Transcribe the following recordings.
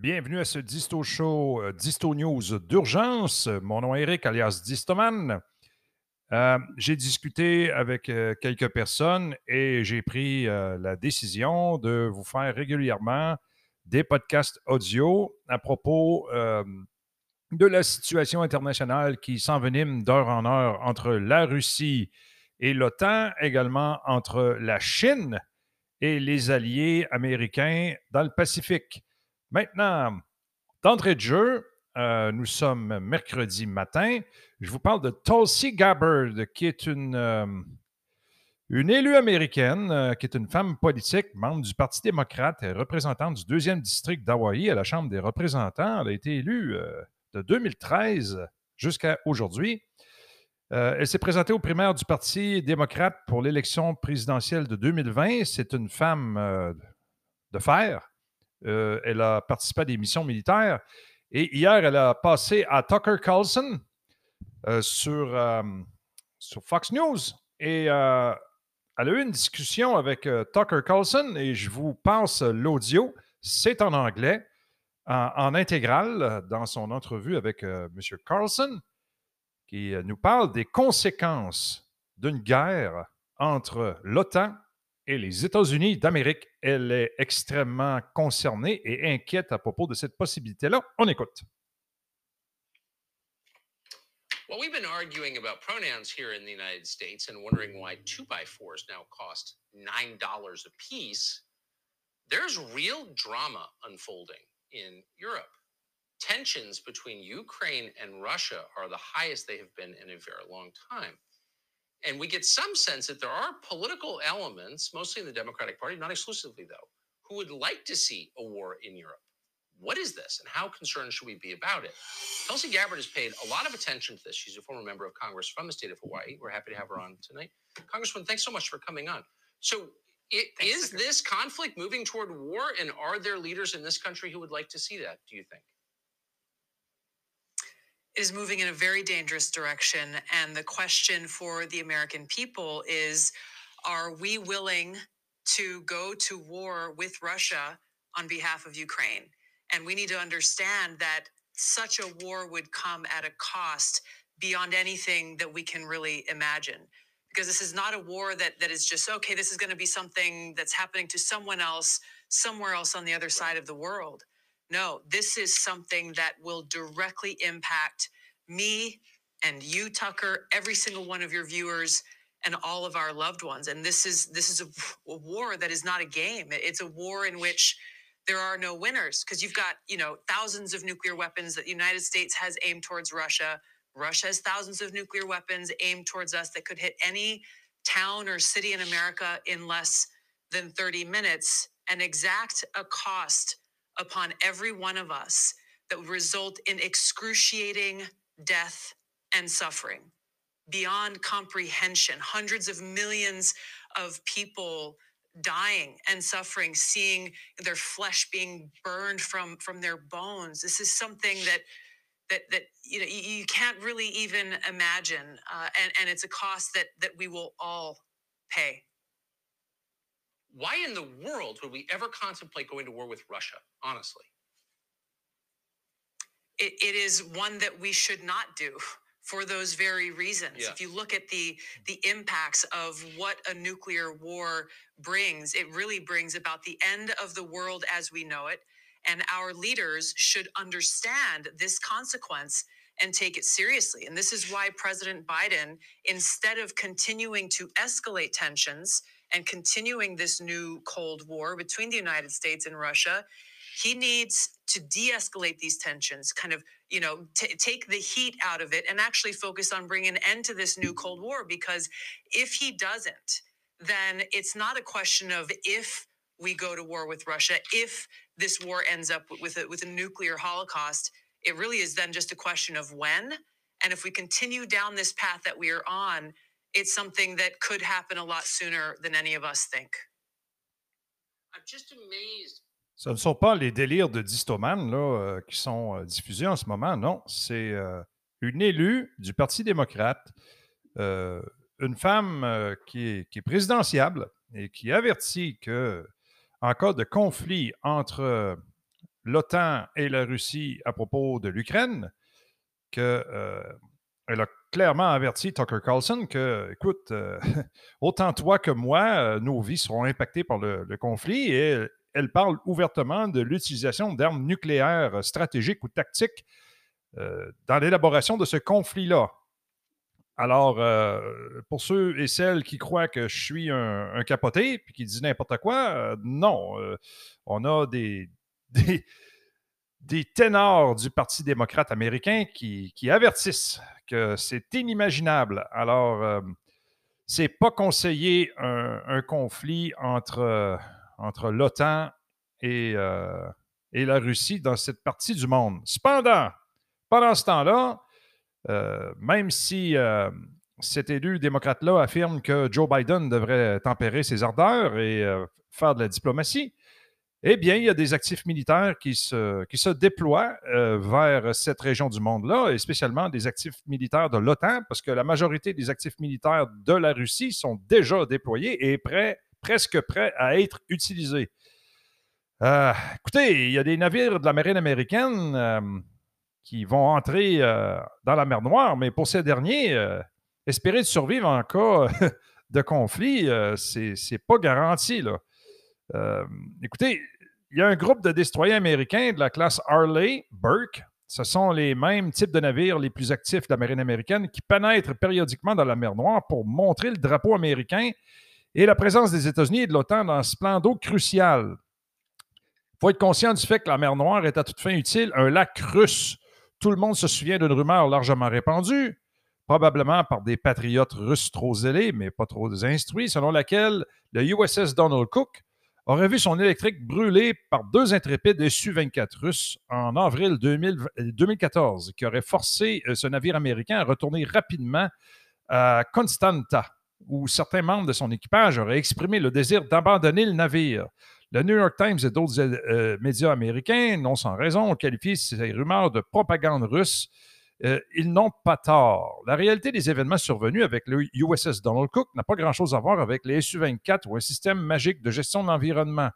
Bienvenue à ce Disto Show, euh, Disto News d'urgence. Mon nom est Eric, alias Distoman. Euh, j'ai discuté avec euh, quelques personnes et j'ai pris la décision de vous faire régulièrement des podcasts audio à propos de la situation internationale qui s'envenime d'heure en heure entre la Russie et l'OTAN, également entre la Chine et les alliés américains dans le Pacifique. Maintenant, d'entrée de jeu, euh, nous sommes mercredi matin. Je vous parle de Tulsi Gabbard, qui est une, euh, une élue américaine, euh, qui est une femme politique, membre du Parti démocrate et représentante du deuxième district d'Hawaï à la Chambre des représentants. Elle a été élue de 2013 jusqu'à aujourd'hui. elle s'est présentée aux primaires du Parti démocrate pour l'élection présidentielle de 2020. C'est une femme de fer euh, elle a participé à des missions militaires. Et hier, elle a passé à Tucker Carlson euh, sur, euh, sur Fox News. Et elle a eu une discussion avec Tucker Carlson et je vous passe l'audio. C'est en anglais, en, en, intégrale, dans son entrevue avec M. Carlson, qui nous parle des conséquences d'une guerre entre l'OTAN et les États-Unis d'Amérique. Elle est extrêmement concernée et inquiète à propos de cette possibilité-là. On écoute. Well, we've been arguing about pronouns here in the United States and wondering why two by fours now cost $9 a piece. There's real drama unfolding in Europe. Tensions between Ukraine and Russia are the highest they have been in a very long time. And we get some sense that there are political elements, mostly in the Democratic Party, not exclusively though, who would like to see a war in Europe. What is this and how concerned should we be about it? Tulsi Gabbard has paid a lot of attention to this. She's a former member of Congress from the state of Hawaii. We're happy to have her on tonight. Congresswoman, thanks so much for coming on. So, it, is this conflict moving toward war? And are there leaders in this country who would like to see that, do you think? Is moving in a very dangerous direction. And the question for the American people is are we willing to go to war with Russia on behalf of Ukraine? And we need to understand that such a war would come at a cost beyond anything that we can really imagine. Because this is not a war that, that is just, okay, this is going to be something that's happening to someone else, somewhere else on the other side of the world. No, this is something that will directly impact me and you, Tucker, every single one of your viewers and all of our loved ones. And this is this is a, a war that is not a game. It's a war in which there are no winners because you've got you know thousands of nuclear weapons that the United States has aimed towards Russia. Russia has thousands of nuclear weapons aimed towards us that could hit any town or city in America in less than 30 minutes and exact a cost upon every one of us that would result in excruciating death and suffering beyond comprehension. Hundreds of millions of people dying and suffering seeing their flesh being burned from from their bones this is something that that that you know you, can't really even imagine uh, and and it's a cost that that we will all pay why in the world would we ever contemplate going to war with russia honestly it, it is one that we should not do for those very reasons. Yeah. If you look at the the impacts of what a nuclear war brings, it really brings about the end of the world as we know it. And our leaders should understand this consequence and take it seriously. And this is why President Biden, instead of continuing to escalate tensions and continuing this new Cold War between the United States and Russia, he needs to de-escalate these tensions kind of you know t- take the heat out of it and actually focus on bringing an end to this new cold war because if he doesn't then it's not a question of if we go to war with russia if this war ends up with a, with a nuclear holocaust. It really is then just a question of when and if we continue down this path that we are on it's something that could happen a lot sooner than any of us think i'm just amazed Ce ne sont pas les délires de Distoman là, euh, qui sont euh, diffusés en ce moment, non. C'est euh, une élue du Parti démocrate, une femme qui est, qui, est, présidentiable et qui avertit que en cas de conflit entre l'OTAN et la Russie à propos de l'Ukraine, qu'elle euh, a clairement averti Tucker Carlson que, écoute, euh, autant toi que moi, nos vies seront impactées par le, conflit et elle, parle ouvertement de l'utilisation d'armes nucléaires stratégiques ou tactiques dans l'élaboration de ce conflit-là. Alors, pour ceux et celles qui croient que je suis un, capoté et qui disent n'importe quoi, non. on a des, ténors du Parti démocrate américain qui, avertissent que c'est inimaginable. Alors, euh, c'est pas conseillé un, conflit entre, entre l'OTAN et, euh, et, la Russie dans cette partie du monde. Cependant, pendant ce temps-là, euh, même si euh, cet élu démocrate-là affirme que Joe Biden devrait tempérer ses ardeurs et faire de la diplomatie, eh bien, il y a des actifs militaires qui se, déploient euh, vers cette région du monde-là, et spécialement des actifs militaires de l'OTAN, parce que la majorité des actifs militaires de la Russie sont déjà déployés et prêts, presque prêts à être utilisés. Euh, écoutez, il y a des navires de la marine américaine euh, qui vont entrer dans la mer Noire, mais pour ces derniers, espérer de survivre en cas de conflit, c'est pas garanti. Écoutez, il y a un groupe de destroyers américains de la classe Harley, Burke. Ce sont les mêmes types de navires les plus actifs de la marine américaine qui pénètrent périodiquement dans la mer Noire pour montrer le drapeau américain et la présence des États-Unis et de l'OTAN dans ce plan d'eau crucial. Il faut être conscient du fait que la mer Noire est à toute fin utile un lac russe. Tout le monde se souvient d'une rumeur largement répandue, probablement par des patriotes russes trop zélés, mais pas trop instruits, selon laquelle le USS Donald Cook aurait vu son électrique brûlé par deux intrépides Su-24 russes en avril 2014, qui aurait forcé euh, ce navire américain à retourner rapidement à Constanta, où certains membres de son équipage auraient exprimé le désir d'abandonner le navire. Le New York Times et d'autres euh, médias américains, non sans raison, ont qualifié ces rumeurs de propagande russe euh, ils n'ont pas tort. La réalité des événements survenus avec le USS Donald Cook n'a pas grand-chose à voir avec les Su-24 ou un système magique de gestion de l'environnement.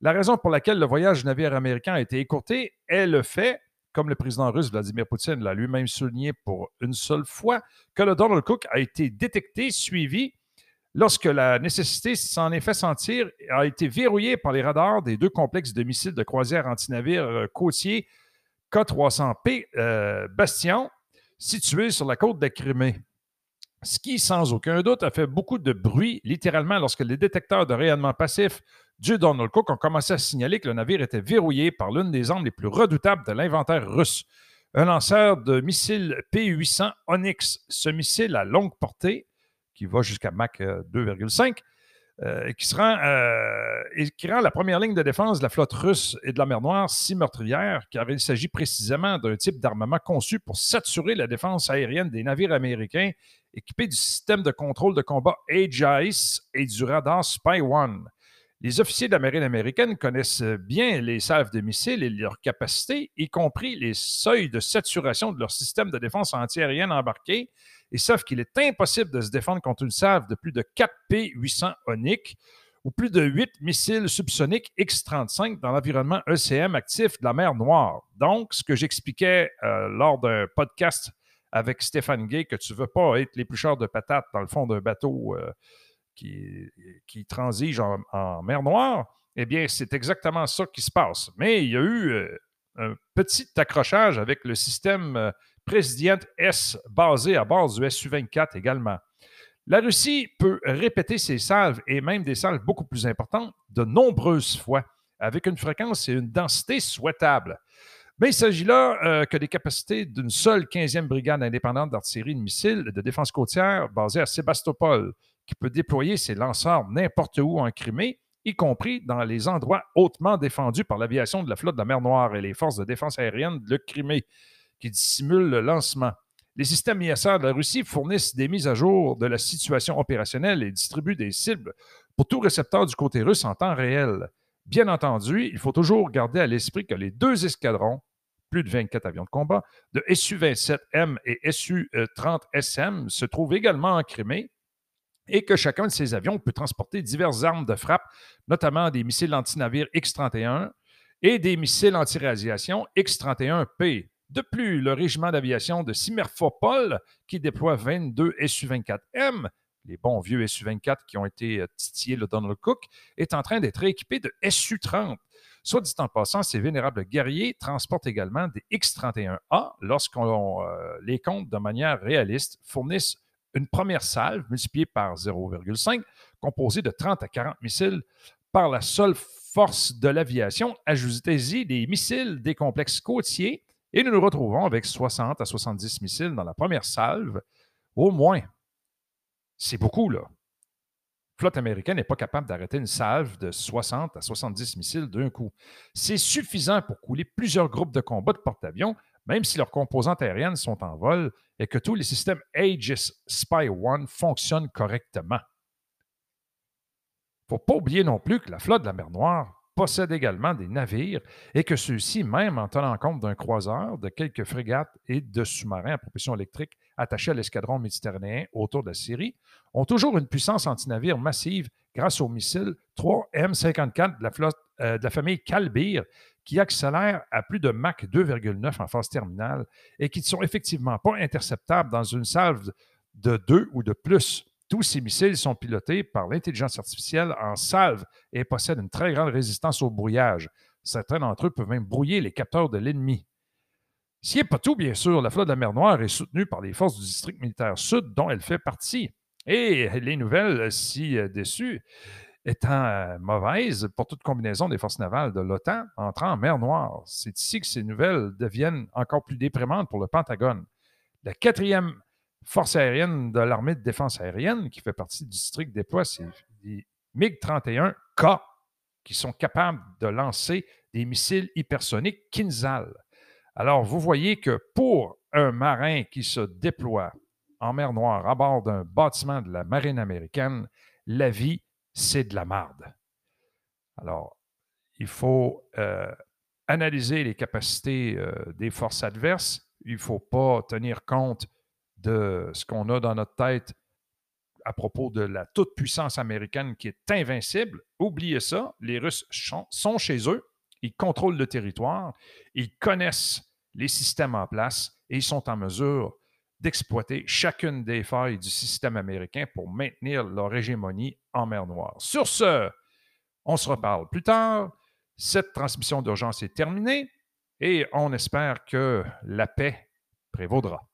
La raison pour laquelle le voyage navire américain a été écourté est le fait, comme le président russe Vladimir Poutine l'a lui-même souligné pour une seule fois, que le Donald Cook a été détecté, suivi, lorsque la nécessité s'en est fait sentir, a été verrouillé par les radars des deux complexes de missiles de croisière anti-navires euh, côtiers K300P euh, Bastion, situé sur la côte de Crimée. Ce qui, sans aucun doute, a fait beaucoup de bruit, littéralement, lorsque les détecteurs de rayonnement passif du Donald Cook ont commencé à signaler que le navire était verrouillé par l'une des armes les plus redoutables de l'inventaire russe, un lanceur de missiles P-800 Onyx. Ce missile à longue portée, qui va jusqu'à Mach 2,5, euh, qui, rend, euh, et qui rend la première ligne de défense de la flotte russe et de la mer Noire si meurtrière, car il s'agit précisément d'un type d'armement conçu pour saturer la défense aérienne des navires américains équipés du système de contrôle de combat Aegis et du radar Spy One. Les officiers de la marine américaine connaissent bien les salves de missiles et leurs capacités, y compris les seuils de saturation de leur système de défense antiaérienne embarqué, et savent qu'il est impossible de se défendre contre une salve de plus de 4 P-800 Onyx ou plus de 8 missiles subsoniques X-35 dans l'environnement ECM actif de la mer Noire. Donc, ce que j'expliquais euh, lors d'un podcast avec Stéphane Gay, que tu ne veux pas être l'éplucheur de patates dans le fond d'un bateau euh, qui, transige en, mer Noire, eh bien, c'est exactement ça qui se passe. Mais il y a eu euh, un petit accrochage avec le système Présidente S basée à bord du Su-24 également. La Russie peut répéter ses salves et même des salves beaucoup plus importantes de nombreuses fois, avec une fréquence et une densité souhaitables. Mais il s'agit là euh, que des capacités d'une seule 15e brigade indépendante d'artillerie de missiles de défense côtière basée à Sébastopol, qui peut déployer ses lanceurs n'importe où en Crimée, y compris dans les endroits hautement défendus par l'aviation de la flotte de la mer Noire et les forces de défense aérienne de Crimée qui dissimule le lancement. Les systèmes ISR de la Russie fournissent des mises à jour de la situation opérationnelle et distribuent des cibles pour tout récepteur du côté russe en temps réel. Bien entendu, il faut toujours garder à l'esprit que les deux escadrons, plus de 24 avions de combat, de Su-27M et Su-30SM se trouvent également en Crimée et que chacun de ces avions peut transporter diverses armes de frappe, notamment des missiles antinavires X-31, et des missiles anti-radiation X-31P. De plus, le régiment d'aviation de Simmerfopol, qui déploie 22 Su-24M, les bons vieux Su-24 qui ont été euh, titillés le Donald Cook, est en train d'être équipé de Su-30. Soit dit en passant, ces vénérables guerriers transportent également des X-31A lorsqu'on euh, les compte de manière réaliste, fournissent une première salve multipliée par 0,5, composée de 30 à 40 missiles par la seule force de l'aviation. Ajoutez-y des missiles des complexes côtiers et nous nous retrouvons avec 60 à 70 missiles dans la première salve, au moins. C'est beaucoup, là. La flotte américaine n'est pas capable d'arrêter une salve de 60 à 70 missiles d'un coup. C'est suffisant pour couler plusieurs groupes de combat de porte-avions, même si leurs composantes aériennes sont en vol et que tous les systèmes Aegis Spy One fonctionnent correctement. Il ne faut pas oublier non plus que la flotte de la mer Noire possède également des navires et que ceux-ci, même en tenant compte d'un croiseur, de quelques frégates et de sous-marins à propulsion électrique attachés à l'escadron méditerranéen autour de la Syrie, ont toujours une puissance antinavire massive grâce aux missiles 3 M54 de la, flotte, euh, de la famille Calbir qui accélèrent à plus de Mach 2,9 en phase terminale et qui ne sont effectivement pas interceptables dans une salve de 2 ou de plus. Tous ces missiles sont pilotés par l'intelligence artificielle en salve et possèdent une très grande résistance au brouillage. Certains d'entre eux peuvent même brouiller les capteurs de l'ennemi. Ce n'est pas tout, bien sûr, la flotte de la mer Noire est soutenue par les forces du district militaire sud dont elle fait partie. Et les nouvelles, si euh, déçues, étant euh, mauvaises pour toute combinaison des forces navales de l'OTAN entrant en mer Noire. C'est ici que ces nouvelles deviennent encore plus déprimantes pour le Pentagone. La quatrième force aérienne de l'armée de défense aérienne, qui fait partie du district déploie, des MiG-31K qui sont capables de lancer des missiles hypersoniques Kinzhal. Alors, vous voyez que pour un marin qui se déploie en mer Noire à bord d'un bâtiment de la marine américaine, la vie, c'est de la marde. Alors, il faut euh, analyser les capacités euh, des forces adverses. Il ne faut pas tenir compte de ce qu'on a dans notre tête à propos de la toute-puissance américaine qui est invincible. Oubliez ça, les Russes sont chez eux, ils contrôlent le territoire, ils connaissent les systèmes en place et ils sont en mesure d'exploiter chacune des failles du système américain pour maintenir leur hégémonie en mer Noire. Sur ce, on se reparle plus tard. Cette transmission d'urgence est terminée et on espère que la paix prévaudra.